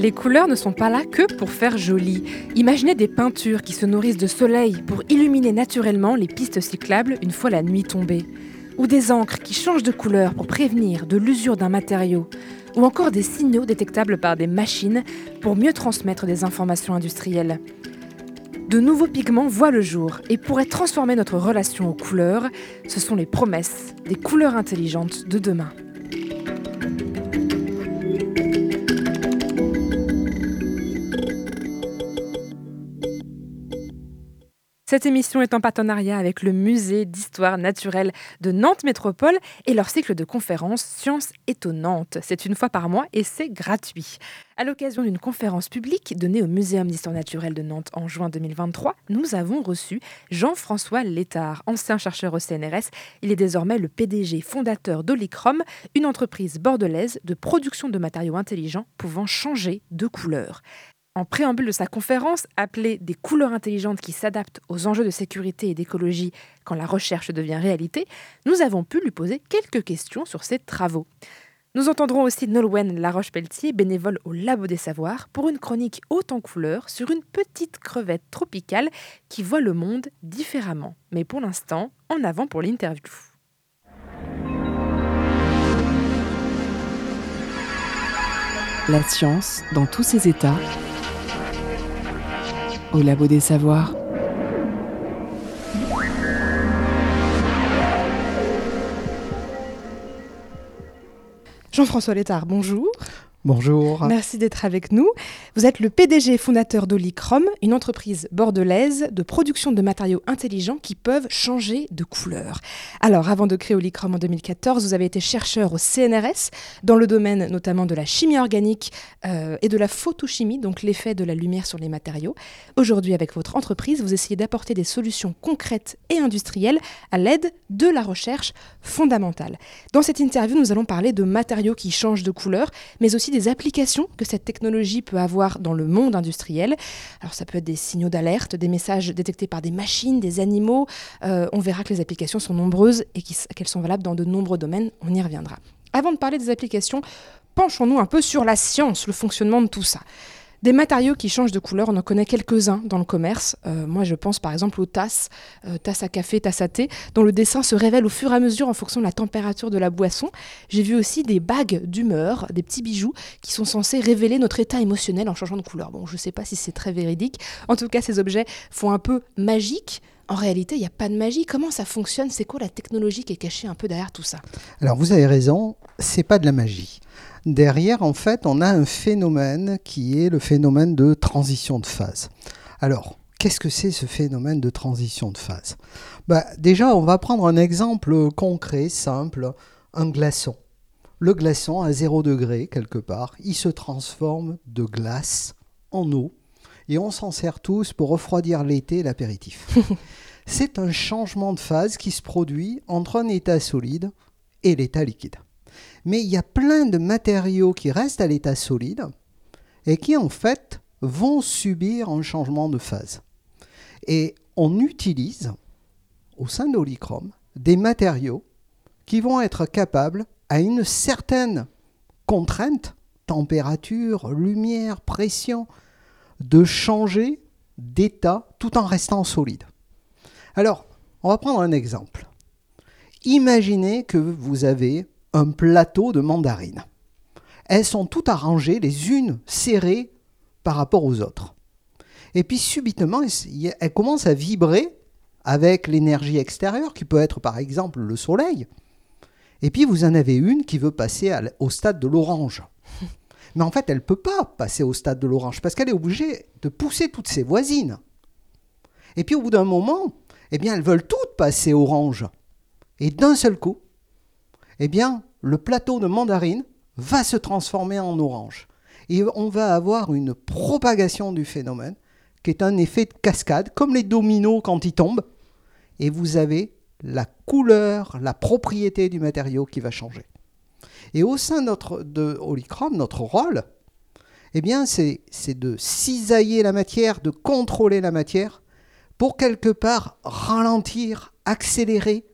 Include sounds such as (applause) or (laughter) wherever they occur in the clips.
Les couleurs ne sont pas là que pour faire joli. Imaginez des peintures qui se nourrissent de soleil pour illuminer naturellement les pistes cyclables une fois la nuit tombée. Ou des encres qui changent de couleur pour prévenir de l'usure d'un matériau. Ou encore des signaux détectables par des machines pour mieux transmettre des informations industrielles. De nouveaux pigments voient le jour et pourraient transformer notre relation aux couleurs. Ce sont les promesses des couleurs intelligentes de demain. Cette émission est en partenariat avec le Musée d'histoire naturelle de Nantes Métropole et leur cycle de conférences Sciences étonnantes. C'est une fois par mois et c'est gratuit. À l'occasion d'une conférence publique donnée au Muséum d'histoire naturelle de Nantes en juin 2023, nous avons reçu Jean-François Létard, ancien chercheur au CNRS. Il est désormais le PDG fondateur d'Olicrom, une entreprise bordelaise de production de matériaux intelligents pouvant changer de couleur. En préambule de sa conférence, appelée Des couleurs intelligentes qui s'adaptent aux enjeux de sécurité et d'écologie quand la recherche devient réalité, nous avons pu lui poser quelques questions sur ses travaux. Nous entendrons aussi Nolwenn Laroche-Pelletier, bénévole au Labo des Savoirs, pour une chronique haute en couleurs sur une petite crevette tropicale qui voit le monde différemment. Mais pour l'instant, en avant pour l'interview. La science dans tous ses états au Labo des Savoirs. Jean-François Létard, bonjour. Bonjour. Merci d'être avec nous. Vous êtes le PDG fondateur d'Olicrom, une entreprise bordelaise de production de matériaux intelligents qui peuvent changer de couleur. Alors, avant de créer Olicrom en 2014, vous avez été chercheur au CNRS dans le domaine notamment de la chimie organique euh, et de la photochimie, donc l'effet de la lumière sur les matériaux. Aujourd'hui, avec votre entreprise, vous essayez d'apporter des solutions concrètes et industrielles à l'aide de la recherche fondamentale. Dans cette interview, nous allons parler de matériaux qui changent de couleur, mais aussi des applications que cette technologie peut avoir dans le monde industriel. Alors ça peut être des signaux d'alerte, des messages détectés par des machines, des animaux. Euh, on verra que les applications sont nombreuses et qu'elles sont valables dans de nombreux domaines. On y reviendra. Avant de parler des applications, penchons-nous un peu sur la science, le fonctionnement de tout ça. Des matériaux qui changent de couleur, on en connaît quelques-uns dans le commerce. Euh, moi, je pense par exemple aux tasses, euh, tasses à café, tasses à thé, dont le dessin se révèle au fur et à mesure en fonction de la température de la boisson. J'ai vu aussi des bagues d'humeur, des petits bijoux qui sont censés révéler notre état émotionnel en changeant de couleur. Bon, je ne sais pas si c'est très véridique. En tout cas, ces objets font un peu magique. En réalité, il n'y a pas de magie. Comment ça fonctionne? C'est quoi la technologie qui est cachée un peu derrière tout ça? Alors, vous avez raison, c'est pas de la magie. Derrière, en fait, on a un phénomène qui est le phénomène de transition de phase. Alors, qu'est-ce que c'est ce phénomène de transition de phase? Bah, Déjà, on va prendre un exemple concret, simple, un glaçon. Le glaçon, à 0 degré, quelque part, il se transforme de glace en eau et on s'en sert tous pour refroidir l'été et l'apéritif. (laughs) c'est un changement de phase qui se produit entre un état solide et l'état liquide mais il y a plein de matériaux qui restent à l'état solide et qui en fait vont subir un changement de phase. Et on utilise au sein d'Olichrome des matériaux qui vont être capables à une certaine contrainte, température, lumière, pression, de changer d'état tout en restant solide. Alors, on va prendre un exemple. Imaginez que vous avez un plateau de mandarines. Elles sont toutes arrangées, les unes serrées par rapport aux autres. Et puis subitement, elles commencent à vibrer avec l'énergie extérieure, qui peut être par exemple le soleil. Et puis vous en avez une qui veut passer au stade de l'orange. (laughs) Mais en fait, elle ne peut pas passer au stade de l'orange parce qu'elle est obligée de pousser toutes ses voisines. Et puis au bout d'un moment, eh bien, elles veulent toutes passer orange. Et d'un seul coup, eh bien, le plateau de mandarine va se transformer en orange. Et on va avoir une propagation du phénomène qui est un effet de cascade, comme les dominos quand ils tombent. Et vous avez la couleur, la propriété du matériau qui va changer. Et au sein de, notre, Holychrome, notre rôle, eh bien, c'est de cisailler la matière, de contrôler la matière, pour quelque part ralentir, accélérer,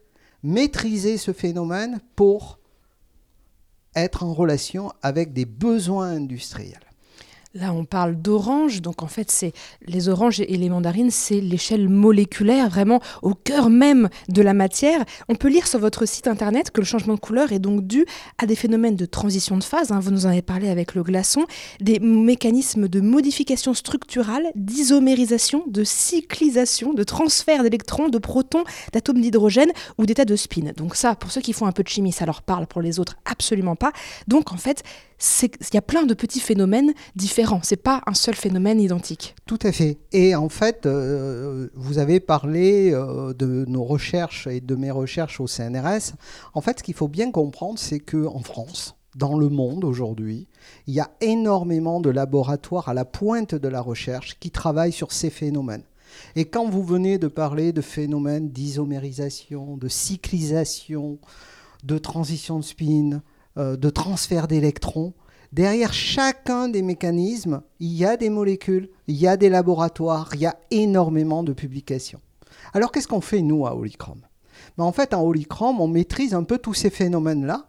maîtriser ce phénomène pour être en relation avec des besoins industriels. Là, on parle d'orange, donc en fait, c'est les oranges et les mandarines, c'est l'échelle moléculaire, vraiment au cœur même de la matière. On peut lire sur votre site internet que le changement de couleur est donc dû à des phénomènes de transition de phase. Hein, vous nous en avez parlé avec le glaçon, des mécanismes de modification structurale, d'isomérisation, de cyclisation, de transfert d'électrons, de protons, d'atomes d'hydrogène ou d'états de spin. Donc ça, pour ceux qui font un peu de chimie, ça leur parle. Pour les autres, absolument pas. Donc en fait, il y a plein de petits phénomènes différents. C'est pas un seul phénomène identique. Tout à fait. Et en fait, euh, vous avez parlé euh, de nos recherches et de mes recherches au CNRS. En fait, ce qu'il faut bien comprendre, c'est que en France, dans le monde aujourd'hui, il y a énormément de laboratoires à la pointe de la recherche qui travaillent sur ces phénomènes. Et quand vous venez de parler de phénomènes d'isomérisation, de cyclisation, de transition de spin, de transfert d'électrons. Derrière chacun des mécanismes, il y a des molécules, il y a des laboratoires, il y a énormément de publications. Alors qu'est-ce qu'on fait nous à Holychrome ben, En fait, en Holychrome, on maîtrise un peu tous ces phénomènes-là.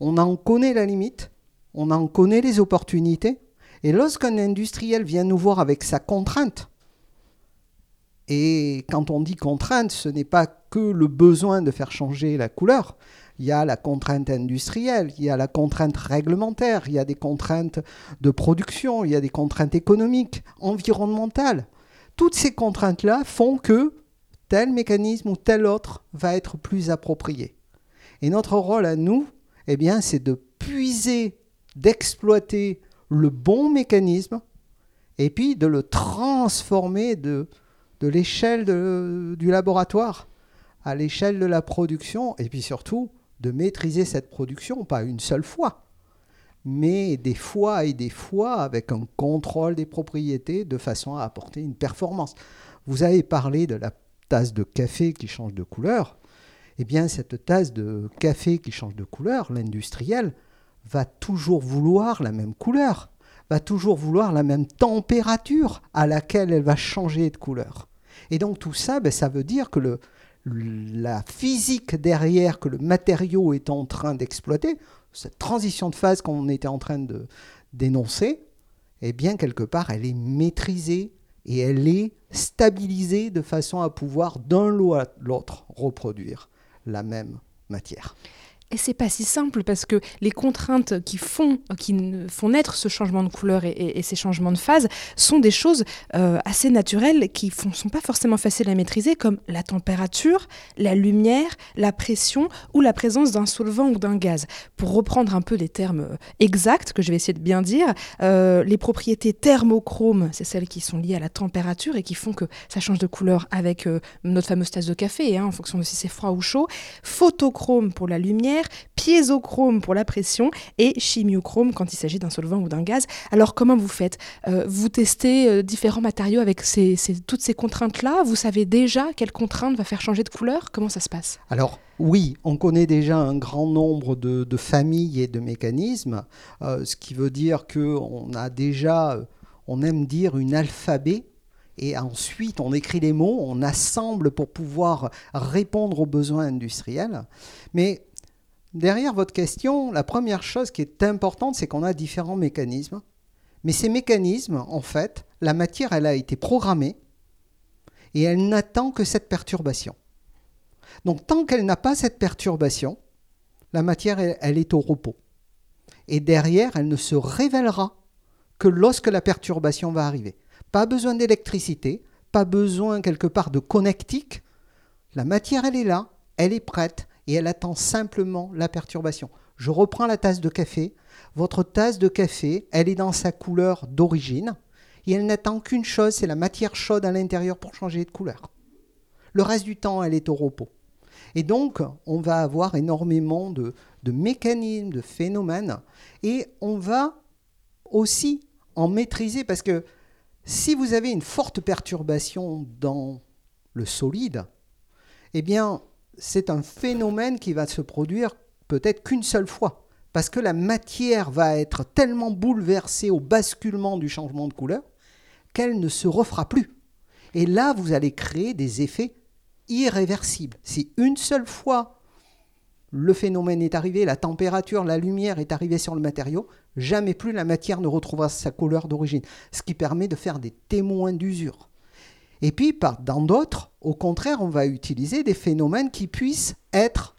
On en connaît la limite, on en connaît les opportunités. Et lorsqu'un industriel vient nous voir avec sa contrainte, et quand on dit contrainte, ce n'est pas que le besoin de faire changer la couleur, il y a la contrainte industrielle, il y a la contrainte réglementaire, il y a des contraintes de production, il y a des contraintes économiques, environnementales. Toutes ces contraintes-là font que tel mécanisme ou tel autre va être plus approprié. Et notre rôle à nous, eh bien, c'est de puiser, d'exploiter le bon mécanisme et puis de le transformer de, de l'échelle du laboratoire à l'échelle de la production et puis surtout de maîtriser cette production, pas une seule fois, mais des fois et des fois avec un contrôle des propriétés de façon à apporter une performance. Vous avez parlé de la tasse de café qui change de couleur. Eh bien, cette tasse de café qui change de couleur, l'industriel, va toujours vouloir la même couleur, va toujours vouloir la même température à laquelle elle va changer de couleur. Et donc tout ça, ben, ça veut dire que le, la physique derrière que le matériau est en train d'exploiter, cette transition de phase qu'on était en train de dénoncer, eh bien, quelque part, elle est maîtrisée et elle est stabilisée de façon à pouvoir d'un lot à l'autre reproduire la même matière. Et c'est pas si simple parce que les contraintes qui font, qui font naître ce changement de couleur et, ces changements de phase sont des choses euh, assez naturelles qui ne sont pas forcément faciles à maîtriser, comme la température, la lumière, la pression ou la présence d'un solvant ou d'un gaz. Pour reprendre un peu les termes euh, exacts que je vais essayer de bien dire, euh, les propriétés thermochromes, c'est celles qui sont liées à la température et qui font que ça change de couleur avec notre fameuse tasse de café, hein, en fonction de si c'est froid ou chaud. Photochrome pour la lumière piézochrome pour la pression et chimiochrome quand il s'agit d'un solvant ou d'un gaz. Alors comment vous faites? Euh, Vous testez euh, différents matériaux avec toutes ces contraintes-là? Vous savez déjà quelle contrainte va faire changer de couleur? Comment ça se passe? Alors oui, on connaît déjà un grand nombre de, familles et de mécanismes, euh, ce qui veut dire qu'on a déjà, on aime dire, une alphabet et ensuite on écrit les mots, on assemble pour pouvoir répondre aux besoins industriels. Mais Derrière votre question, la première chose qui est importante, c'est qu'on a différents mécanismes. Mais ces mécanismes, en fait, la matière, elle a été programmée et elle n'attend que cette perturbation. Donc tant qu'elle n'a pas cette perturbation, la matière, elle, est au repos. Et derrière, elle ne se révélera que lorsque la perturbation va arriver. Pas besoin d'électricité, pas besoin quelque part de connectique. La matière, elle est là, elle est prête, et elle attend simplement la perturbation. Je reprends la tasse de café. Votre tasse de café, elle est dans sa couleur d'origine et elle n'attend qu'une chose, c'est la matière chaude à l'intérieur pour changer de couleur. Le reste du temps, elle est au repos. Et donc, on va avoir énormément de, de mécanismes, de phénomènes, et on va aussi en maîtriser, parce que si vous avez une forte perturbation dans le solide, eh bien, c'est un phénomène qui va se produire peut-être qu'une seule fois. Parce que la matière va être tellement bouleversée au basculement du changement de couleur qu'elle ne se refera plus. Et là, vous allez créer des effets irréversibles. Si une seule fois le phénomène est arrivé, la température, la lumière est arrivée sur le matériau, jamais plus la matière ne retrouvera sa couleur d'origine, ce qui permet de faire des témoins d'usure. Et puis, dans d'autres, au contraire, on va utiliser des phénomènes qui puissent être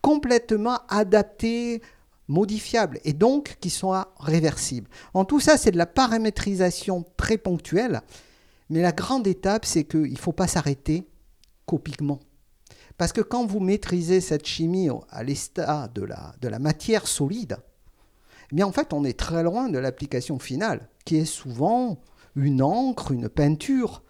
complètement adaptés, modifiables, et donc qui soient réversibles. En tout ça, c'est de la paramétrisation très ponctuelle, mais la grande étape, c'est qu'il ne faut pas s'arrêter qu'au pigment. Parce que quand vous maîtrisez cette chimie à l'état de la, matière solide, eh en fait on est très loin de l'application finale, qui est souvent une encre, une peinture,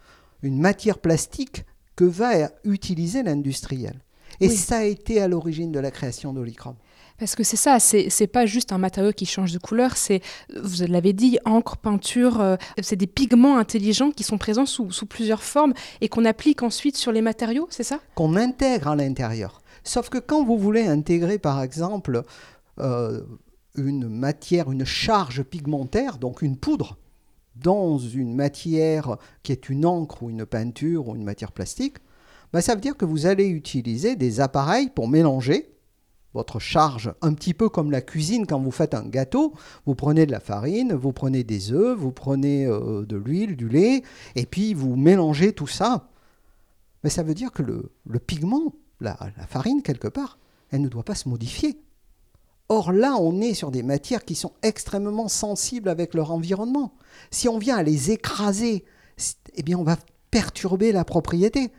une matière plastique que va utiliser l'industriel. Et ça a été à l'origine de la création d'Olichrome. Parce que c'est ça, c'est pas juste un matériau qui change de couleur, c'est, vous l'avez dit, encre, peinture, euh, c'est des pigments intelligents qui sont présents sous, sous plusieurs formes et qu'on applique ensuite sur les matériaux, c'est ça? Qu'on intègre à l'intérieur. Sauf que quand vous voulez intégrer, par exemple, euh, une matière, une charge pigmentaire, donc une poudre, dans une matière qui est une encre ou une peinture ou une matière plastique, bah, ça veut dire que vous allez utiliser des appareils pour mélanger votre charge, un petit peu comme la cuisine quand vous faites un gâteau. Vous prenez de la farine, vous prenez des œufs, vous prenez euh, de l'huile, du lait, et puis vous mélangez tout ça. Mais ça veut dire que le, pigment, la, la farine quelque part, elle ne doit pas se modifier. Or là, on est sur des matières qui sont extrêmement sensibles avec leur environnement. Si on vient à les écraser, eh bien on va perturber la propriété.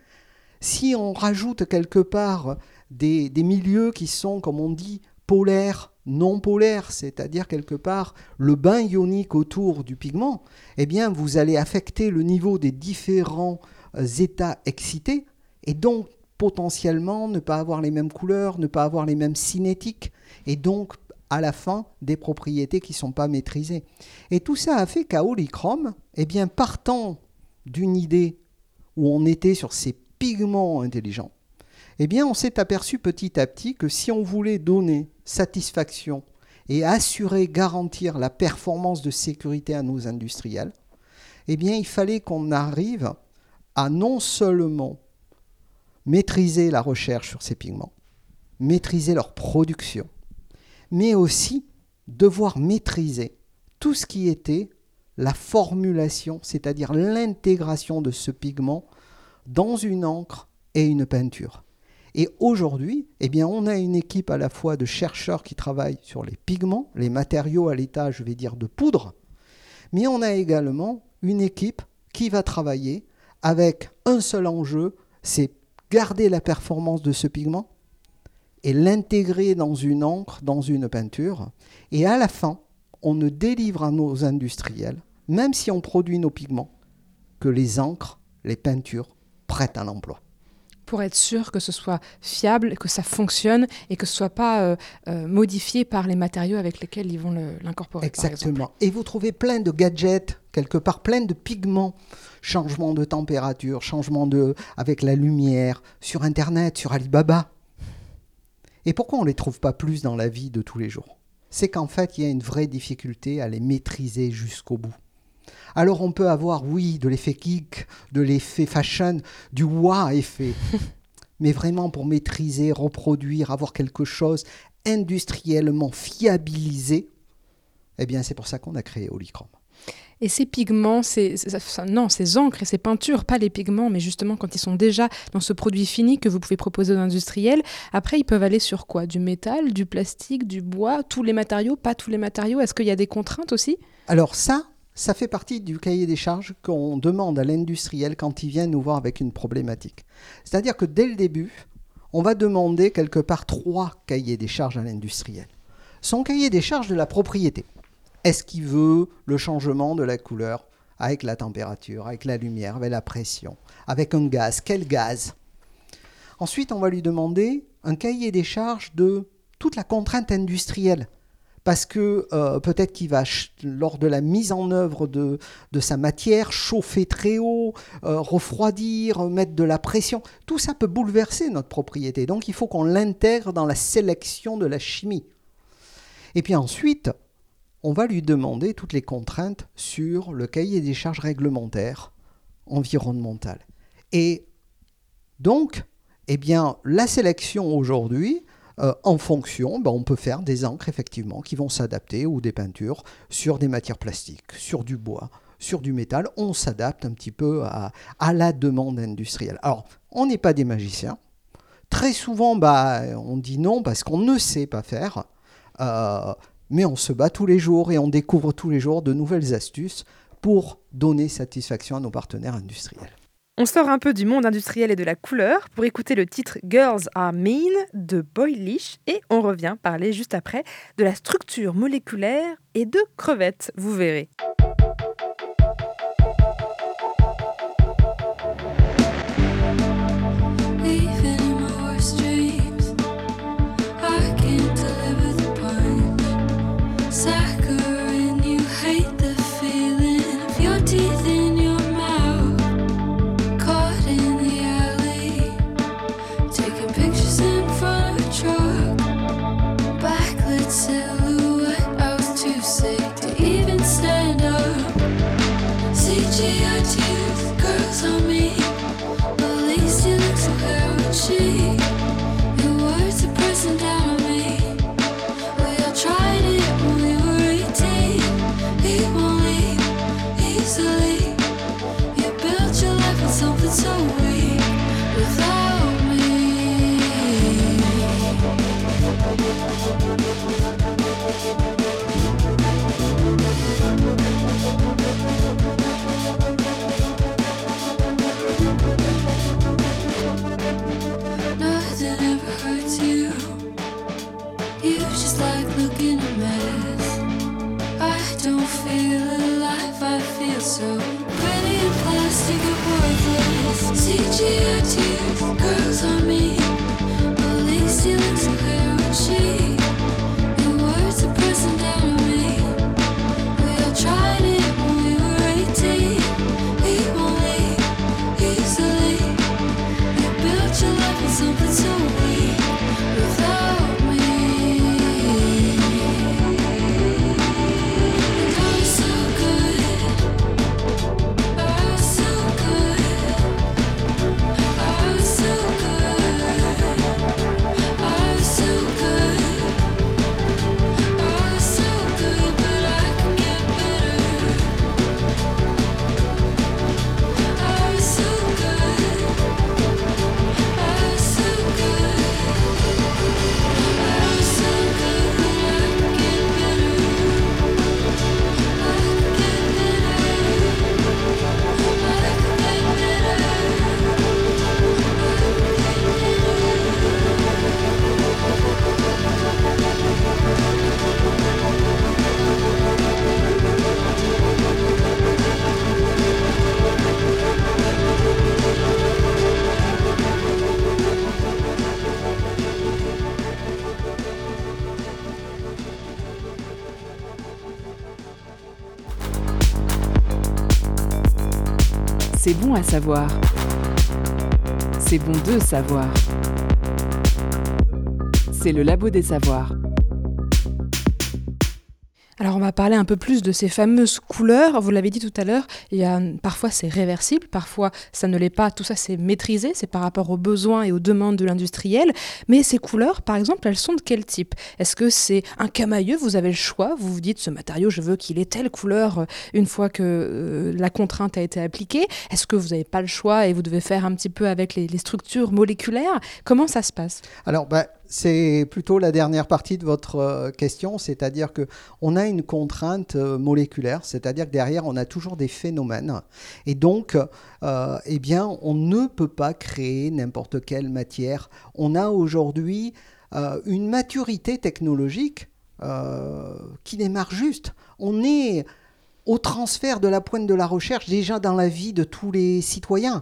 Si on rajoute quelque part des, milieux qui sont, comme on dit, polaires, non polaires, c'est-à-dire quelque part le bain ionique autour du pigment, eh bien vous allez affecter le niveau des différents euh, états excités et donc potentiellement ne pas avoir les mêmes couleurs, ne pas avoir les mêmes cinétiques et donc à la fin des propriétés qui ne sont pas maîtrisées. Et tout ça a fait qu'à Holychrome, eh bien partant d'une idée où on était sur ces pigments intelligents, eh bien on s'est aperçu petit à petit que si on voulait donner satisfaction et assurer, garantir la performance de sécurité à nos industriels, eh bien il fallait qu'on arrive à non seulement maîtriser la recherche sur ces pigments, maîtriser leur production, mais aussi devoir maîtriser tout ce qui était la formulation, c'est-à-dire l'intégration de ce pigment dans une encre et une peinture. Et aujourd'hui, eh bien, on a une équipe à la fois de chercheurs qui travaillent sur les pigments, les matériaux à l'état, je vais dire, de poudre, mais on a également une équipe qui va travailler avec un seul enjeu, c'est garder la performance de ce pigment et l'intégrer dans une encre, dans une peinture. Et à la fin, on ne délivre à nos industriels, même si on produit nos pigments, que les encres, les peintures prêtes à l'emploi pour être sûr que ce soit fiable, que ça fonctionne et que ce soit pas euh, euh, modifié par les matériaux avec lesquels ils vont l'incorporer. Exactement. Et vous trouvez plein de gadgets, quelque part plein de pigments, changement de température, changement de avec la lumière, sur Internet, sur Alibaba. Et pourquoi on ne les trouve pas plus dans la vie de tous les jours? C'est qu'en fait, il y a une vraie difficulté à les maîtriser jusqu'au bout. Alors on peut avoir, oui, de l'effet geek, de l'effet fashion, du wow effet. (laughs) Mais vraiment pour maîtriser, reproduire, avoir quelque chose industriellement fiabilisé, eh bien c'est pour ça qu'on a créé Holychrome. Et ces pigments, ces, non, ces encres et ces peintures, pas les pigments, mais justement quand ils sont déjà dans ce produit fini que vous pouvez proposer aux industriels, après ils peuvent aller sur quoi? Du métal, du plastique, du bois, tous les matériaux, pas tous les matériaux? Est-ce qu'il y a des contraintes aussi? Alors ça, ça fait partie du cahier des charges qu'on demande à l'industriel quand il vient nous voir avec une problématique. C'est-à-dire que dès le début, on va demander quelque part trois cahiers des charges à l'industriel. Son cahier des charges de la propriété. Est-ce qu'il veut le changement de la couleur avec la température, avec la lumière, avec la pression, avec un gaz? Quel gaz? Ensuite, on va lui demander un cahier des charges de toute la contrainte industrielle parce que euh, peut-être qu'il va, lors de la mise en œuvre de, sa matière, chauffer très haut, euh, refroidir, mettre de la pression. Tout ça peut bouleverser notre propriété. Donc il faut qu'on l'intègre dans la sélection de la chimie. Et puis ensuite, on va lui demander toutes les contraintes sur le cahier des charges réglementaires environnementales. Et donc, eh bien, la sélection aujourd'hui, euh, en fonction, ben, on peut faire des encres effectivement qui vont s'adapter ou des peintures sur des matières plastiques, sur du bois, sur du métal. On s'adapte un petit peu à, la demande industrielle. Alors, on n'est pas des magiciens. Très souvent, bah, on dit non parce qu'on ne sait pas faire. Euh, mais on se bat tous les jours et on découvre tous les jours de nouvelles astuces pour donner satisfaction à nos partenaires industriels. On sort un peu du monde industriel et de la couleur pour écouter le titre Girls Are Mean de Boylish et on revient parler juste après de la structure moléculaire et de crevettes, vous verrez. À savoir. C'est bon de savoir. C'est le labo des savoirs. Alors on va parler un peu plus de ces fameuses couleurs. Vous l'avez dit tout à l'heure, il y a parfois c'est réversible, parfois ça ne l'est pas. Tout ça c'est maîtrisé, c'est par rapport aux besoins et aux demandes de l'industriel. Mais ces couleurs, par exemple, elles sont de quel type? Est-ce que c'est un camailleux? Vous avez le choix. Vous vous dites ce matériau, je veux qu'il ait telle couleur euh, une fois que euh, la contrainte a été appliquée. Est-ce que vous n'avez pas le choix et vous devez faire un petit peu avec les, les structures moléculaires? Comment ça se passe? Alors bah, c'est plutôt la dernière partie de votre euh, question, c'est-à-dire que on a une contrainte euh, moléculaire, c'est-à-dire que derrière on a toujours des phénomènes, et donc, euh, eh bien, on ne peut pas créer n'importe quelle matière. On a aujourd'hui une maturité technologique qui démarre juste. On est au transfert de la pointe de la recherche déjà dans la vie de tous les citoyens.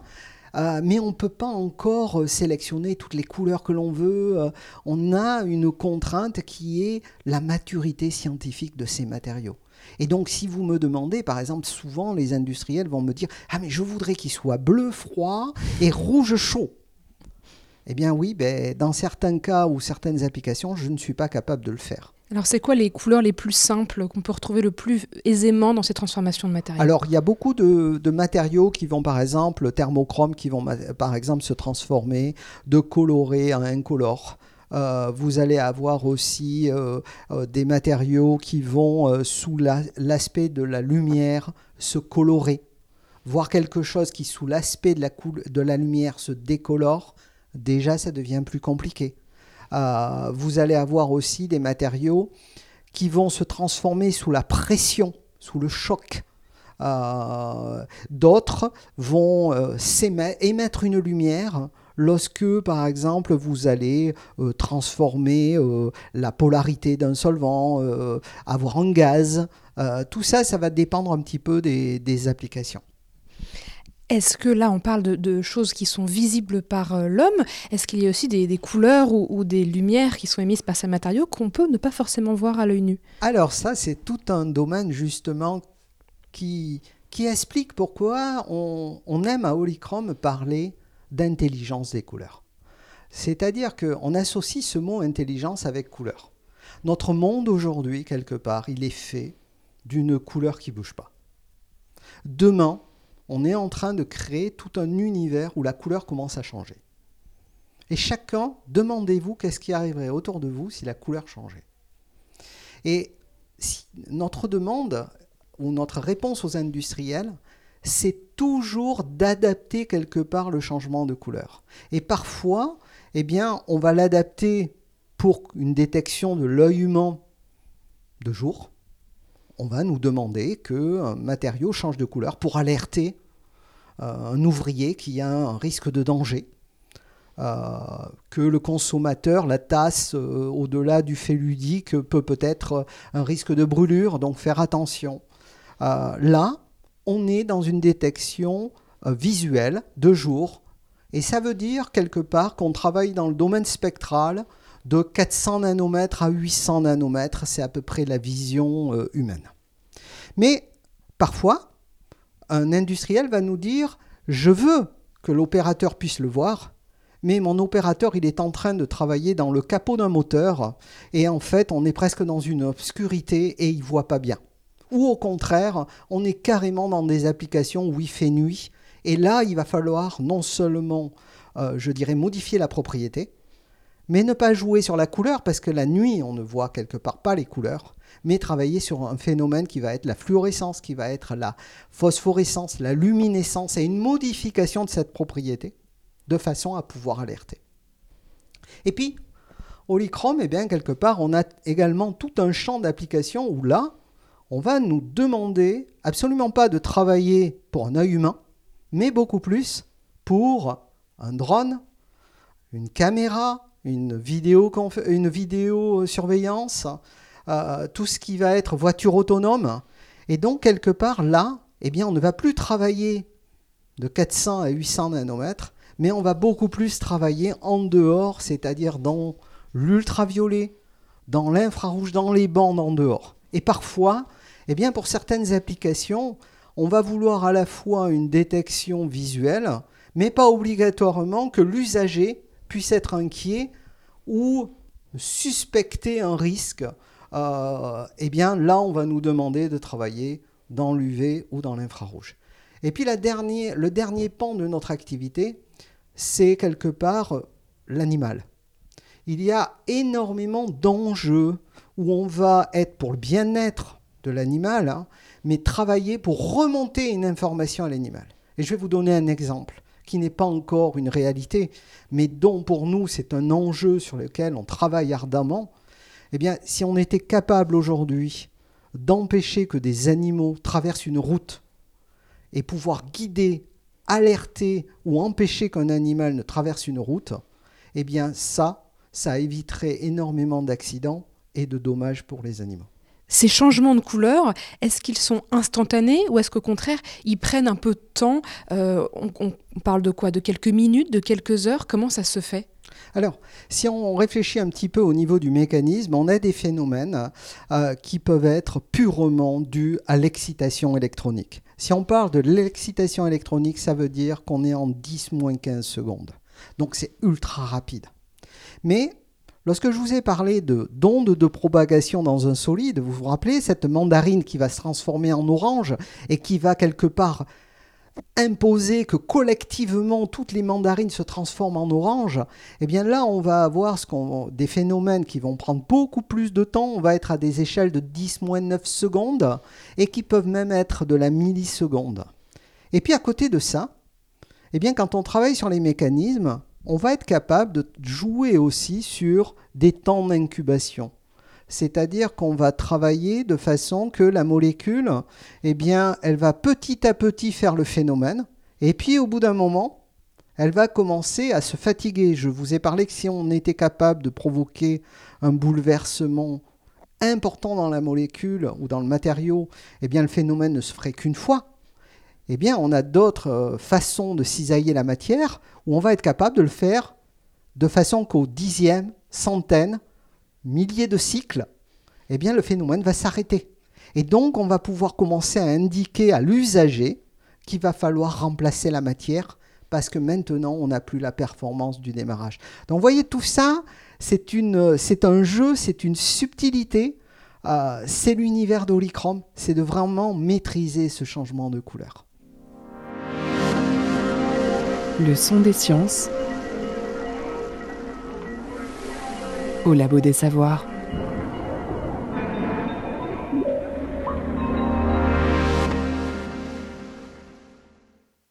Euh, mais on ne peut pas encore euh, sélectionner toutes les couleurs que l'on veut. Euh, on a une contrainte qui est la maturité scientifique de ces matériaux. Et donc, si vous me demandez, par exemple, souvent les industriels vont me dire Ah, mais je voudrais qu'il soit bleu froid et rouge chaud. Eh bien, oui, ben, dans certains cas ou certaines applications, je ne suis pas capable de le faire. Alors, c'est quoi les couleurs les plus simples qu'on peut retrouver le plus aisément dans ces transformations de matériaux? Alors, il y a beaucoup de, matériaux qui vont, par exemple, thermochrome, qui vont, par exemple, se transformer de coloré à incolore. Euh, vous allez avoir aussi euh, euh, des matériaux qui vont, sous l'aspect de la lumière, se colorer. Voir quelque chose qui, sous l'aspect de, de la lumière, se décolore, déjà, ça devient plus compliqué. Euh, vous allez avoir aussi des matériaux qui vont se transformer sous la pression, sous le choc. Euh, d'autres vont euh, émettre une lumière lorsque, par exemple, vous allez transformer la polarité d'un solvant, avoir un gaz. tout ça, ça va dépendre un petit peu des applications. Est-ce que là, on parle de, choses qui sont visibles par euh, l'homme? Est-ce qu'il y a aussi des, couleurs ou, des lumières qui sont émises par ces matériaux qu'on peut ne pas forcément voir à l'œil nu? Alors ça, c'est tout un domaine justement qui, explique pourquoi on, on aime à Holychrome parler d'intelligence des couleurs. C'est-à-dire qu'on associe ce mot intelligence avec couleur. Notre monde aujourd'hui, quelque part, il est fait d'une couleur qui bouge pas. Demain, on est en train de créer tout un univers où la couleur commence à changer. Et chacun, demandez-vous qu'est-ce qui arriverait autour de vous si la couleur changeait. Et notre demande ou notre réponse aux industriels, c'est toujours d'adapter quelque part le changement de couleur. Et parfois, eh bien, on va l'adapter pour une détection de l'œil humain de jour, on va nous demander qu'un matériau change de couleur pour alerter euh, un ouvrier qui a un risque de danger. Euh, que le consommateur, la tasse, euh, au-delà du fait peut peut-être un risque de brûlure, donc faire attention. là, on est dans une détection visuelle de jour, et ça veut dire quelque part qu'on travaille dans le domaine spectral de 400 nanomètres à 800 nanomètres, c'est à peu près la vision euh, humaine. Mais parfois, un industriel va nous dire, je veux que l'opérateur puisse le voir, mais mon opérateur, il est en train de travailler dans le capot d'un moteur, et en fait, on est presque dans une obscurité et il ne voit pas bien. Ou au contraire, on est carrément dans des applications où il fait nuit, et là, il va falloir non seulement, euh, je dirais, modifier la propriété, mais ne pas jouer sur la couleur, parce que la nuit, on ne voit quelque part pas les couleurs, mais travailler sur un phénomène qui va être la fluorescence, qui va être la phosphorescence, la luminescence, et une modification de cette propriété, de façon à pouvoir alerter. Et puis, Holychrome, eh bien, quelque part, on a également tout un champ d'application où là, on va nous demander absolument pas de travailler pour un œil humain, mais beaucoup plus pour un drone, une caméra, une vidéo, vidéo surveillance, euh, tout ce qui va être voiture autonome. Et donc, quelque part, là, eh bien, on ne va plus travailler de 400 à 800 nanomètres, mais on va beaucoup plus travailler en dehors, c'est-à-dire dans l'ultraviolet, dans l'infrarouge, dans les bandes en dehors. Et parfois, eh bien, pour certaines applications, on va vouloir à la fois une détection visuelle, mais pas obligatoirement que l'usager puisse être inquiet ou suspecter un risque, euh, eh bien là, on va nous demander de travailler dans l'UV ou dans l'infrarouge. Et puis le dernier pan de notre activité, c'est quelque part l'animal. Il y a énormément d'enjeux où on va être pour le bien-être de l'animal, hein, mais travailler pour remonter une information à l'animal. Et je vais vous donner un exemple qui n'est pas encore une réalité, mais dont pour nous c'est un enjeu sur lequel on travaille ardemment, eh bien, si on était capable aujourd'hui d'empêcher que des animaux traversent une route et pouvoir guider, alerter ou empêcher qu'un animal ne traverse une route, eh bien ça, ça éviterait énormément d'accidents et de dommages pour les animaux. Ces changements de couleur, est-ce qu'ils sont instantanés ou est-ce qu'au contraire, ils prennent un peu de temps euh, on, parle de quoi? De quelques minutes, de quelques heures? Comment ça se fait? Alors, si on réfléchit un petit peu au niveau du mécanisme, on a des phénomènes euh, qui peuvent être purement dus à l'excitation électronique. Si on parle de l'excitation électronique, ça veut dire qu'on est en 10 moins 15 secondes. Donc c'est ultra rapide. Mais Lorsque je vous ai parlé d'ondes de propagation dans un solide, vous vous rappelez cette mandarine qui va se transformer en orange et qui va quelque part imposer que collectivement toutes les mandarines se transforment en orange, eh bien là on va avoir des phénomènes qui vont prendre beaucoup plus de temps, on va être à des échelles de 10-9 secondes et qui peuvent même être de la milliseconde. Et puis à côté de ça, eh bien quand on travaille sur les mécanismes, on va être capable de jouer aussi sur des temps d'incubation. C'est-à-dire qu'on va travailler de façon que la molécule, eh elle va petit à petit faire le phénomène, et puis au bout d'un moment, elle va commencer à se fatiguer. Je vous ai parlé que si on était capable de provoquer un bouleversement important dans la molécule ou dans le matériau, eh bien le phénomène ne se ferait qu'une fois eh bien, on a d'autres euh, façons de cisailler la matière où on va être capable de le faire de façon qu'au dixième, centaine, milliers de cycles, eh bien, le phénomène va s'arrêter. Et donc, on va pouvoir commencer à indiquer à l'usager qu'il va falloir remplacer la matière parce que maintenant, on n'a plus la performance du démarrage. Donc, vous voyez, tout ça, c'est, un jeu, c'est une subtilité. Euh, c'est l'univers d'Olichrome, c'est de vraiment maîtriser ce changement de couleur. Le son des sciences au labo des savoirs.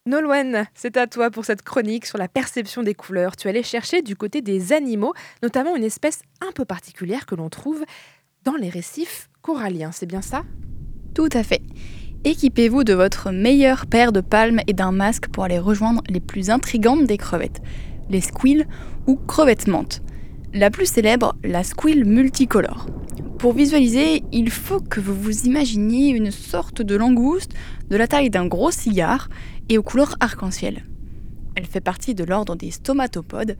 Nolwenn, c'est à toi pour cette chronique sur la perception des couleurs. Tu allais chercher du côté des animaux, notamment une espèce un peu particulière que l'on trouve dans les récifs coralliens. C'est bien ça? Tout à fait. Équipez-vous de votre meilleure paire de palmes et d'un masque pour aller rejoindre les plus intrigantes des crevettes, les squills ou crevettes menthes. La plus célèbre, la squill multicolore. Pour visualiser, il faut que vous vous imaginiez une sorte de langouste de la taille d'un gros cigare et aux couleurs arc-en-ciel. Elle fait partie de l'ordre des stomatopodes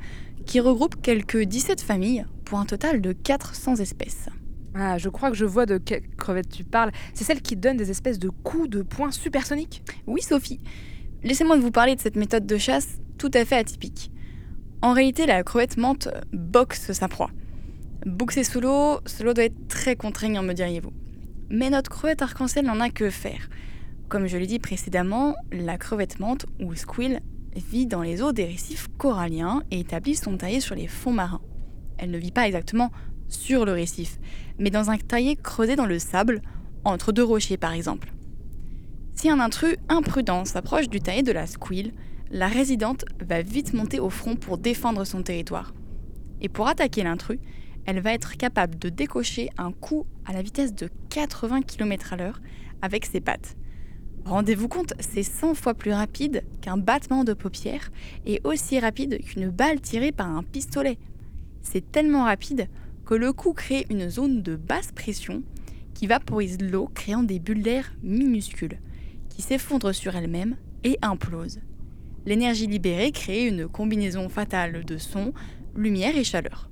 qui regroupe quelques 17 familles pour un total de 400 espèces. Ah, je crois que je vois de quelle crevette tu parles. C'est celle qui donne des espèces de coups de poing supersoniques Oui, Sophie. Laissez-moi vous parler de cette méthode de chasse tout à fait atypique. En réalité, la crevette menthe boxe sa proie. Boxer sous l'eau, cela doit être très contraignant, me diriez-vous. Mais notre crevette arc-en-ciel n'en a que faire. Comme je l'ai dit précédemment, la crevette menthe, ou squill, vit dans les eaux des récifs coralliens et établit son taillé sur les fonds marins. Elle ne vit pas exactement sur le récif, mais dans un taillé creusé dans le sable, entre deux rochers par exemple. Si un intrus imprudent s'approche du taillé de la squill, la résidente va vite monter au front pour défendre son territoire. Et pour attaquer l'intrus, elle va être capable de décocher un coup à la vitesse de 80 km à l'heure avec ses pattes. Rendez-vous compte, c'est 100 fois plus rapide qu'un battement de paupières et aussi rapide qu'une balle tirée par un pistolet. C'est tellement rapide que le coup crée une zone de basse pression qui vaporise l'eau créant des bulles d'air minuscules qui s'effondrent sur elles-mêmes et implosent. L'énergie libérée crée une combinaison fatale de son, lumière et chaleur.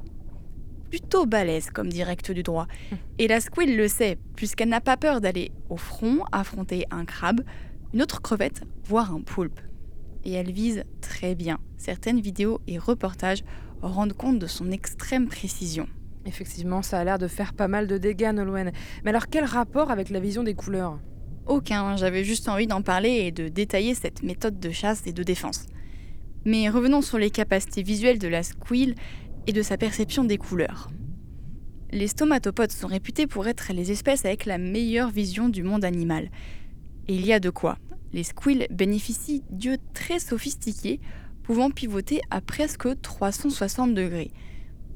Plutôt balèze comme direct du droit. (laughs) Et la squill le sait, puisqu'elle n'a pas peur d'aller au front affronter un crabe, une autre crevette, voire un poulpe. Et elle vise très bien. Certaines vidéos et reportages rendent compte de son extrême précision. Effectivement, ça a l'air de faire pas mal de dégâts, Nolwenn. Mais alors, quel rapport avec la vision des couleurs? Aucun, j'avais juste envie d'en parler et de détailler cette méthode de chasse et de défense. Mais revenons sur les capacités visuelles de la squill et de sa perception des couleurs. Les stomatopodes sont réputés pour être les espèces avec la meilleure vision du monde animal. Et il y a de quoi. Les squills bénéficient d'yeux très sophistiqués, pouvant pivoter à presque 360 degrés.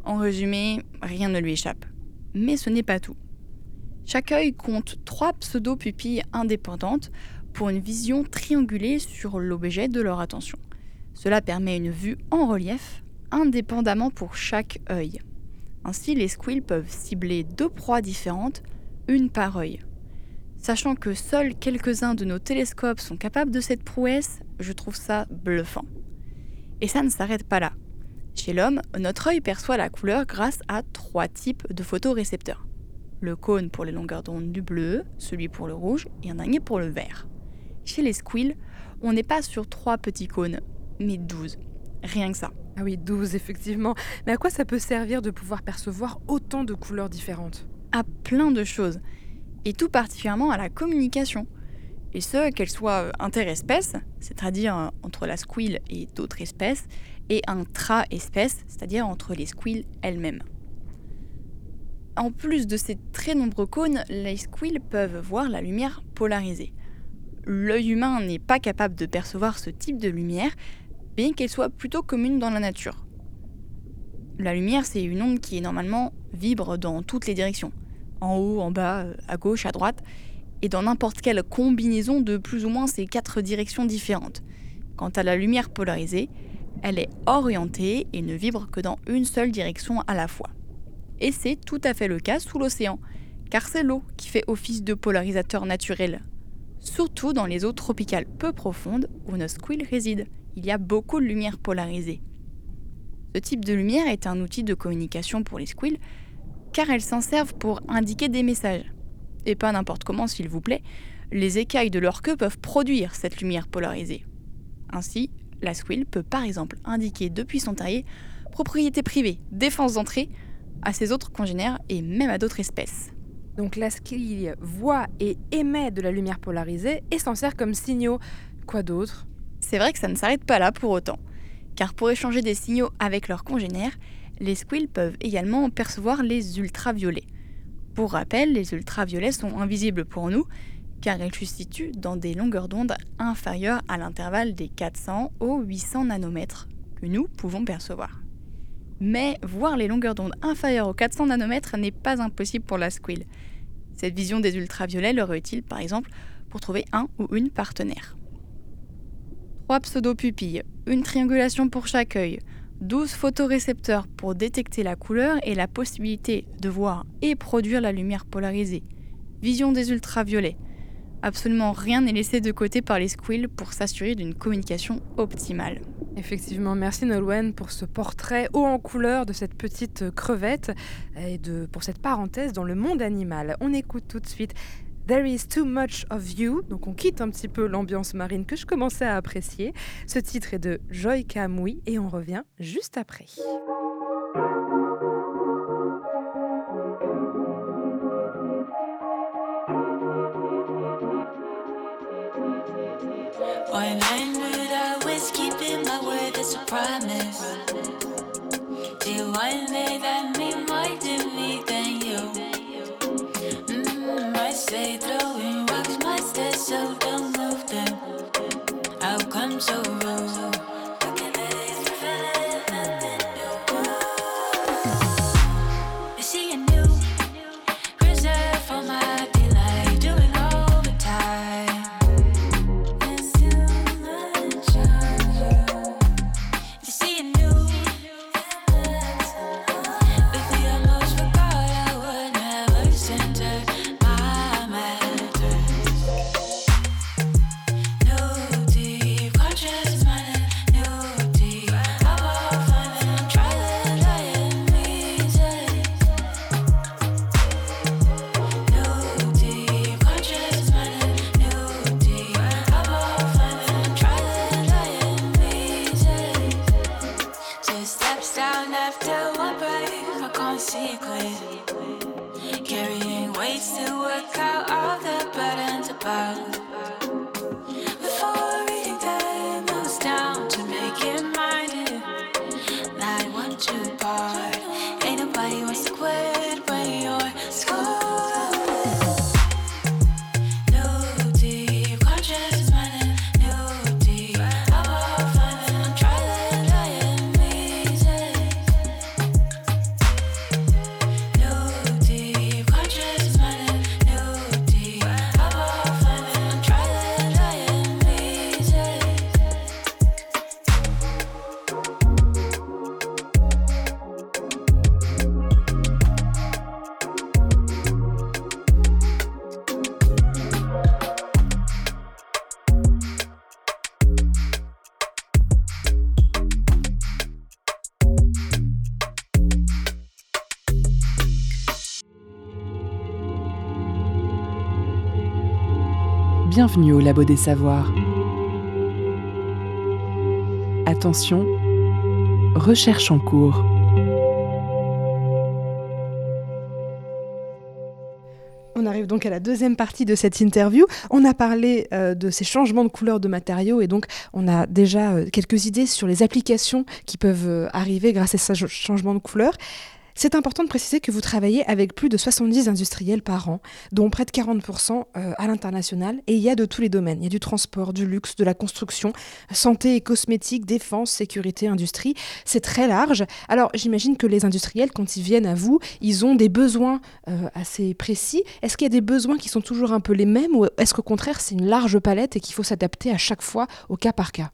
En résumé, rien ne lui échappe. Mais ce n'est pas tout. Chaque œil compte trois pseudo-pupilles indépendantes pour une vision triangulée sur l'objet de leur attention. Cela permet une vue en relief, indépendamment pour chaque œil. Ainsi, les squills peuvent cibler deux proies différentes une par œil. Sachant que seuls quelques-uns de nos télescopes sont capables de cette prouesse, je trouve ça bluffant. Et ça ne s'arrête pas là. Chez l'homme, notre œil perçoit la couleur grâce à trois types de photorécepteurs. Le cône pour les longueurs d'onde du bleu, celui pour le rouge et un dernier pour le vert. Chez les squills, on n'est pas sur trois petits cônes, mais douze. Rien que ça. Ah oui, 12 effectivement. Mais à quoi ça peut servir de pouvoir percevoir autant de couleurs différentes? À plein de choses. Et tout particulièrement à la communication. Et ce, qu'elle soit euh, interespèce, c'est-à-dire euh, entre la squill et d'autres espèces, et intra-espèce, c'est-à-dire entre les squills elles-mêmes. En plus de ces très nombreux cônes, les squills peuvent voir la lumière polarisée. L'œil humain n'est pas capable de percevoir ce type de lumière, bien qu'elle soit plutôt commune dans la nature. La lumière, c'est une onde qui normalement vibre dans toutes les directions, en haut, en bas, à gauche, à droite, et dans n'importe quelle combinaison de plus ou moins ces quatre directions différentes. Quant à la lumière polarisée, elle est orientée et ne vibre que dans une seule direction à la fois. Et c'est tout à fait le cas sous l'océan, car c'est l'eau qui fait office de polarisateur naturel, surtout dans les eaux tropicales peu profondes où nos squills résident il y a beaucoup de lumière polarisée. Ce type de lumière est un outil de communication pour les squills, car elles s'en servent pour indiquer des messages. Et pas n'importe comment, s'il vous plaît, les écailles de leur queue peuvent produire cette lumière polarisée. Ainsi, la squill peut par exemple indiquer depuis son terrier propriété privée, défense d'entrée, à ses autres congénères et même à d'autres espèces. Donc la squille voit et émet de la lumière polarisée et s'en sert comme signaux. Quoi d'autre? C'est vrai que ça ne s'arrête pas là pour autant, car pour échanger des signaux avec leurs congénères, les squills peuvent également percevoir les ultraviolets. Pour rappel, les ultraviolets sont invisibles pour nous, car ils se situent dans des longueurs d'onde inférieures à l'intervalle des 400 aux 800 nanomètres que nous pouvons percevoir. Mais voir les longueurs d'onde inférieures aux 400 nanomètres n'est pas impossible pour la squill. Cette vision des ultraviolets leur est utile par exemple pour trouver un ou une partenaire trois pseudo-pupilles, une triangulation pour chaque œil, 12 photorécepteurs pour détecter la couleur et la possibilité de voir et produire la lumière polarisée, vision des ultraviolets. Absolument rien n'est laissé de côté par les squills pour s'assurer d'une communication optimale. Effectivement, merci Nolwenn pour ce portrait haut en couleur de cette petite crevette et de, pour cette parenthèse dans le monde animal. On écoute tout de suite There is too much of you. Donc on quitte un petit peu l'ambiance marine que je commençais à apprécier. Ce titre est de Joy Kamui et on revient juste après. Why mine would always keep in my word, that's a promise. Do one day that mean more to me than you? Mmm, I say throwing rocks, my stairs, so don't move them. I'll come so rude. Bienvenue au Labo des Savoirs. Attention, recherche en cours. On arrive donc à la deuxième partie de cette interview. On a parlé euh, de ces changements de couleur de matériaux et donc on a déjà euh, quelques idées sur les applications qui peuvent euh, arriver grâce à ce changement de couleur. C'est important de préciser que vous travaillez avec plus de 70 industriels par an, dont près de 40% euh, à l'international, et il y a de tous les domaines. Il y a du transport, du luxe, de la construction, santé et cosmétique, défense, sécurité, industrie. C'est très large. Alors j'imagine que les industriels, quand ils viennent à vous, ils ont des besoins euh, assez précis. Est-ce qu'il y a des besoins qui sont toujours un peu les mêmes, ou est-ce qu'au contraire c'est une large palette et qu'il faut s'adapter à chaque fois au cas par cas?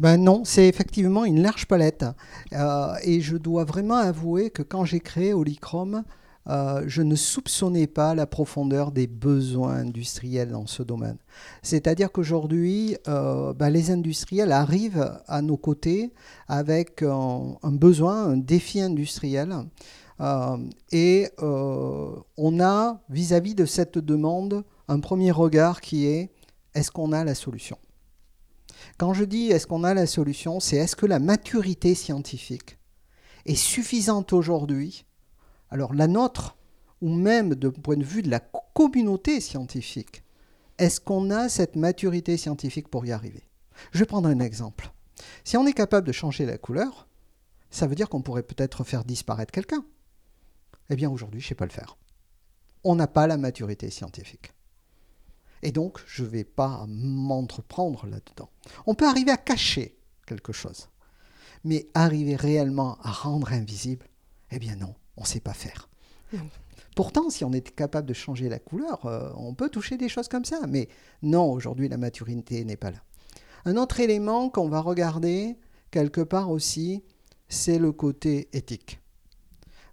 Ben non, c'est effectivement une large palette. Euh, et je dois vraiment avouer que quand j'ai créé Olichrome, euh, je ne soupçonnais pas la profondeur des besoins industriels dans ce domaine. C'est-à-dire qu'aujourd'hui, euh, ben les industriels arrivent à nos côtés avec un, besoin, un défi industriel. et on a, vis à -vis de cette demande, un premier regard qui est est-ce qu'on a la solution? Quand je dis est-ce qu'on a la solution, c'est est-ce que la maturité scientifique est suffisante aujourd'hui? Alors la nôtre, ou même de point de vue de la communauté scientifique, est-ce qu'on a cette maturité scientifique pour y arriver? Je vais prendre un exemple. Si on est capable de changer la couleur, ça veut dire qu'on pourrait peut-être faire disparaître quelqu'un. Eh bien aujourd'hui, je ne sais pas le faire. On n'a pas la maturité scientifique. Et donc, je ne vais pas m'entreprendre là-dedans. On peut arriver à cacher quelque chose. Mais arriver réellement à rendre invisible, eh bien non, on ne sait pas faire. Pourtant, si on était capable de changer la couleur, euh, on peut toucher des choses comme ça. Mais non, aujourd'hui, la maturité n'est pas là. Un autre élément qu'on va regarder quelque part aussi, c'est le côté éthique.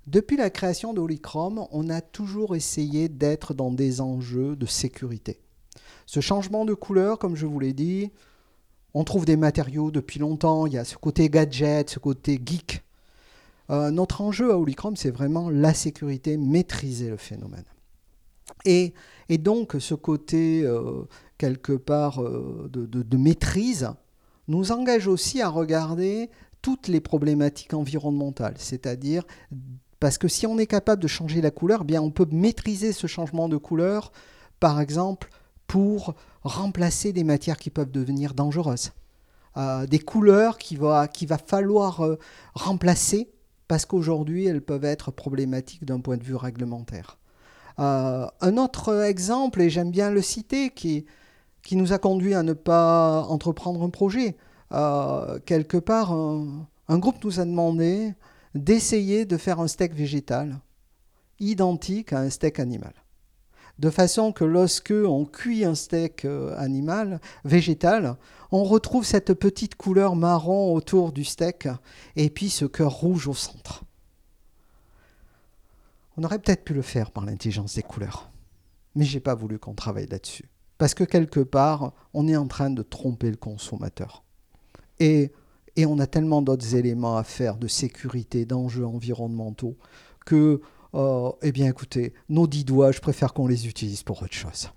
Depuis la création d'Olichrome, on a toujours essayé d'être dans des enjeux de sécurité. Ce changement de couleur, comme je vous l'ai dit, on trouve des matériaux depuis longtemps, il y a ce côté gadget, ce côté geek. Euh, notre enjeu à Holychrome, c'est vraiment la sécurité, maîtriser le phénomène. Et, donc ce côté, euh, quelque part, euh, de, maîtrise, nous engage aussi à regarder toutes les problématiques environnementales, c'est-à-dire parce que si on est capable de changer la couleur, eh bien on peut maîtriser ce changement de couleur, par exemple, pour remplacer des matières qui peuvent devenir dangereuses. Euh, des couleurs qu'il va, falloir euh, remplacer parce qu'aujourd'hui elles peuvent être problématiques d'un point de vue réglementaire. Euh, un autre exemple, et j'aime bien le citer, qui, nous a conduit à ne pas entreprendre un projet. quelque part, un, groupe nous a demandé d'essayer de faire un steak végétal identique à un steak animal de façon que lorsque on cuit un steak euh, animal, végétal, on retrouve cette petite couleur marron autour du steak et puis ce cœur rouge au centre. On aurait peut-être pu le faire par l'intelligence des couleurs, mais j'ai pas voulu qu'on travaille là-dessus parce que quelque part, on est en train de tromper le consommateur. Et, et on a tellement d'autres éléments à faire de sécurité, d'enjeux environnementaux que Oh, eh bien écoutez, nos dix doigts, je préfère qu'on les utilise pour autre chose.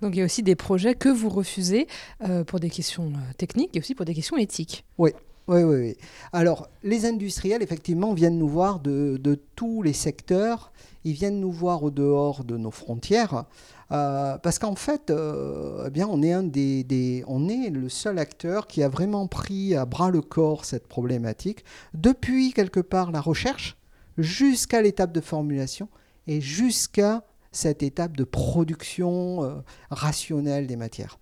Donc il y a aussi des projets que vous refusez euh, pour des questions euh, techniques et aussi pour des questions éthiques. Oui. Oui, oui, oui. Alors, les industriels, effectivement, viennent nous voir de, tous les secteurs. Ils viennent nous voir au dehors de nos frontières. Euh, parce qu'en fait, eh bien, on est, un des, on est le seul acteur qui a vraiment pris à bras le corps cette problématique depuis quelque part la recherche jusqu'à l'étape de formulation et jusqu'à cette étape de production euh, rationnelle des matières.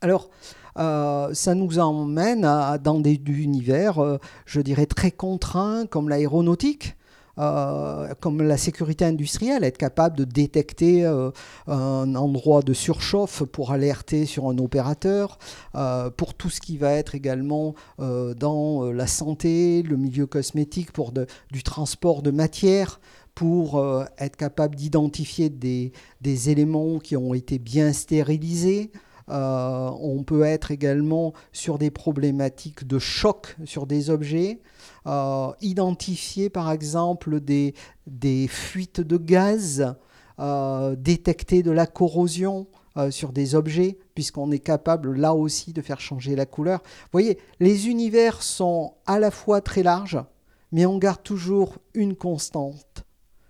Alors, euh, ça nous emmène dans des univers, euh, je dirais, très contraints, comme l'aéronautique, euh, comme la sécurité industrielle, être capable de détecter euh, un endroit de surchauffe pour alerter sur un opérateur, euh, pour tout ce qui va être également dans la santé, le milieu cosmétique, pour du transport de matière pour être capable d'identifier des, des, éléments qui ont été bien stérilisés. On peut être également sur des problématiques de choc sur des objets. Euh, identifier par exemple des, des fuites de gaz, euh, détecter de la corrosion euh, sur des objets, puisqu'on est capable là aussi de faire changer la couleur. Vous voyez, les univers sont à la fois très larges, mais on garde toujours une constante,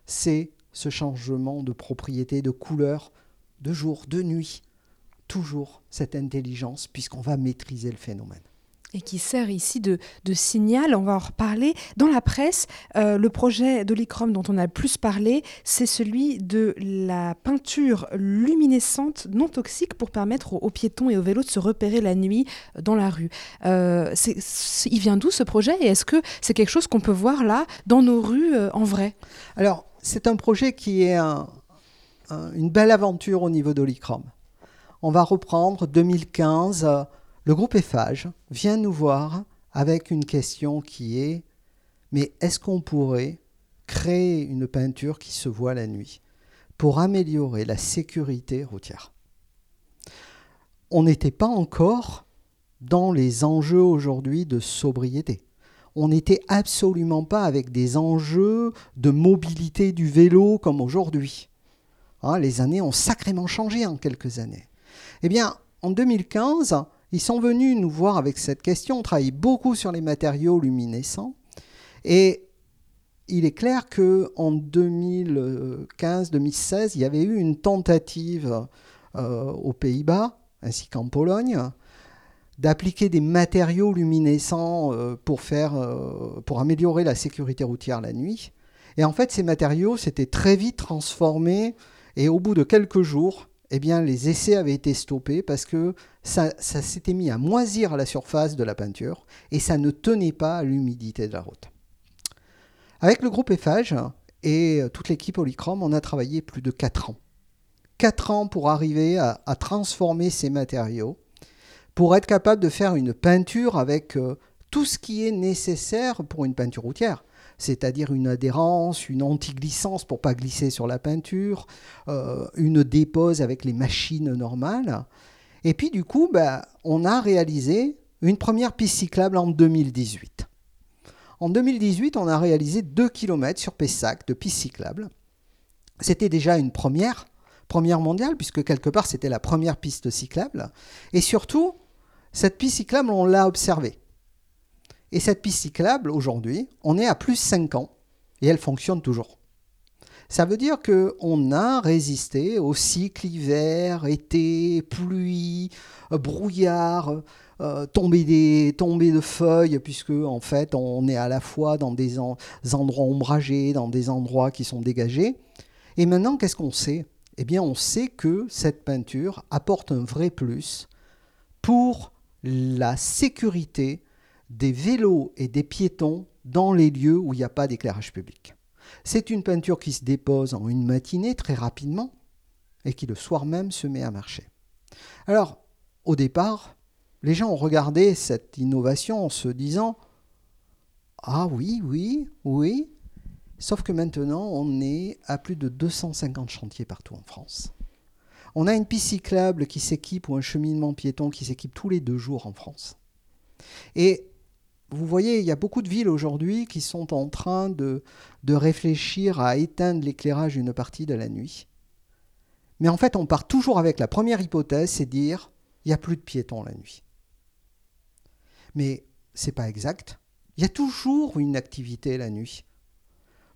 c'est ce changement de propriété, de couleur, de jour, de nuit. Toujours cette intelligence, puisqu'on va maîtriser le phénomène et qui sert ici de, signal. On va en reparler. Dans la presse, euh, le projet d'Olichrome dont on a le plus parlé, c'est celui de la peinture luminescente non toxique pour permettre aux, piétons et aux vélos de se repérer la nuit dans la rue. Euh, il vient d'où ce projet et est-ce que c'est quelque chose qu'on peut voir là dans nos rues euh, en vrai? Alors, c'est un projet qui est une belle aventure au niveau d'Olichrome. On va reprendre 2015 le groupe EFAGE vient nous voir avec une question qui est mais est-ce qu'on pourrait créer une peinture qui se voit la nuit pour améliorer la sécurité routière? On n'était pas encore dans les enjeux aujourd'hui de sobriété. On n'était absolument pas avec des enjeux de mobilité du vélo comme aujourd'hui. Hein, les années ont sacrément changé en quelques années. Eh bien, en 2015, ils sont venus nous voir avec cette question. On travaille beaucoup sur les matériaux luminescents. Et il est clair qu'en 2015-2016, il y avait eu une tentative euh, aux Pays-Bas, ainsi qu'en Pologne, d'appliquer des matériaux luminescents euh, pour, faire, euh, pour améliorer la sécurité routière la nuit. Et en fait, ces matériaux s'étaient très vite transformés et au bout de quelques jours, eh les essais avaient été stoppés parce que ça, s'était mis à moisir à la surface de la peinture et ça ne tenait pas à l'humidité de la route. Avec le groupe EFAGE et toute l'équipe Polychrome, on a travaillé plus de 4 ans. 4 ans pour arriver à, transformer ces matériaux, pour être capable de faire une peinture avec euh, tout ce qui est nécessaire pour une peinture routière c'est-à-dire une adhérence, une anti-glissance pour pas glisser sur la peinture, euh, une dépose avec les machines normales. Et puis du coup, bah, on a réalisé une première piste cyclable en 2018. En 2018, on a réalisé 2 km sur Pessac de piste cyclable. C'était déjà une première, première mondiale, puisque quelque part c'était la première piste cyclable. Et surtout, cette piste cyclable, on l'a observée. Et cette piste cyclable, aujourd'hui, on est à plus 5 ans et elle fonctionne toujours. Ça veut dire qu'on a résisté au cycle hiver, été, pluie, euh, brouillard, euh, tombée, des, de feuilles, puisque en fait on est à la fois dans des endroits ombragés, dans des endroits qui sont dégagés. Et maintenant, qu'est-ce qu'on sait? Eh bien, on sait que cette peinture apporte un vrai plus pour la sécurité des vélos et des piétons dans les lieux où il n'y a pas d'éclairage public. C'est une peinture qui se dépose en une matinée très rapidement et qui le soir même se met à marcher. Alors, au départ, les gens ont regardé cette innovation en se disant Ah oui, oui, oui. Sauf que maintenant, on est à plus de 250 chantiers partout en France. On a une piste cyclable qui s'équipe ou un cheminement piéton qui s'équipe tous les deux jours en France. Et vous voyez, il y a beaucoup de villes aujourd'hui qui sont en train de, réfléchir à éteindre l'éclairage une partie de la nuit. Mais en fait, on part toujours avec la première hypothèse, c'est dire il n'y a plus de piétons la nuit. Mais ce n'est pas exact. Il y a toujours une activité la nuit.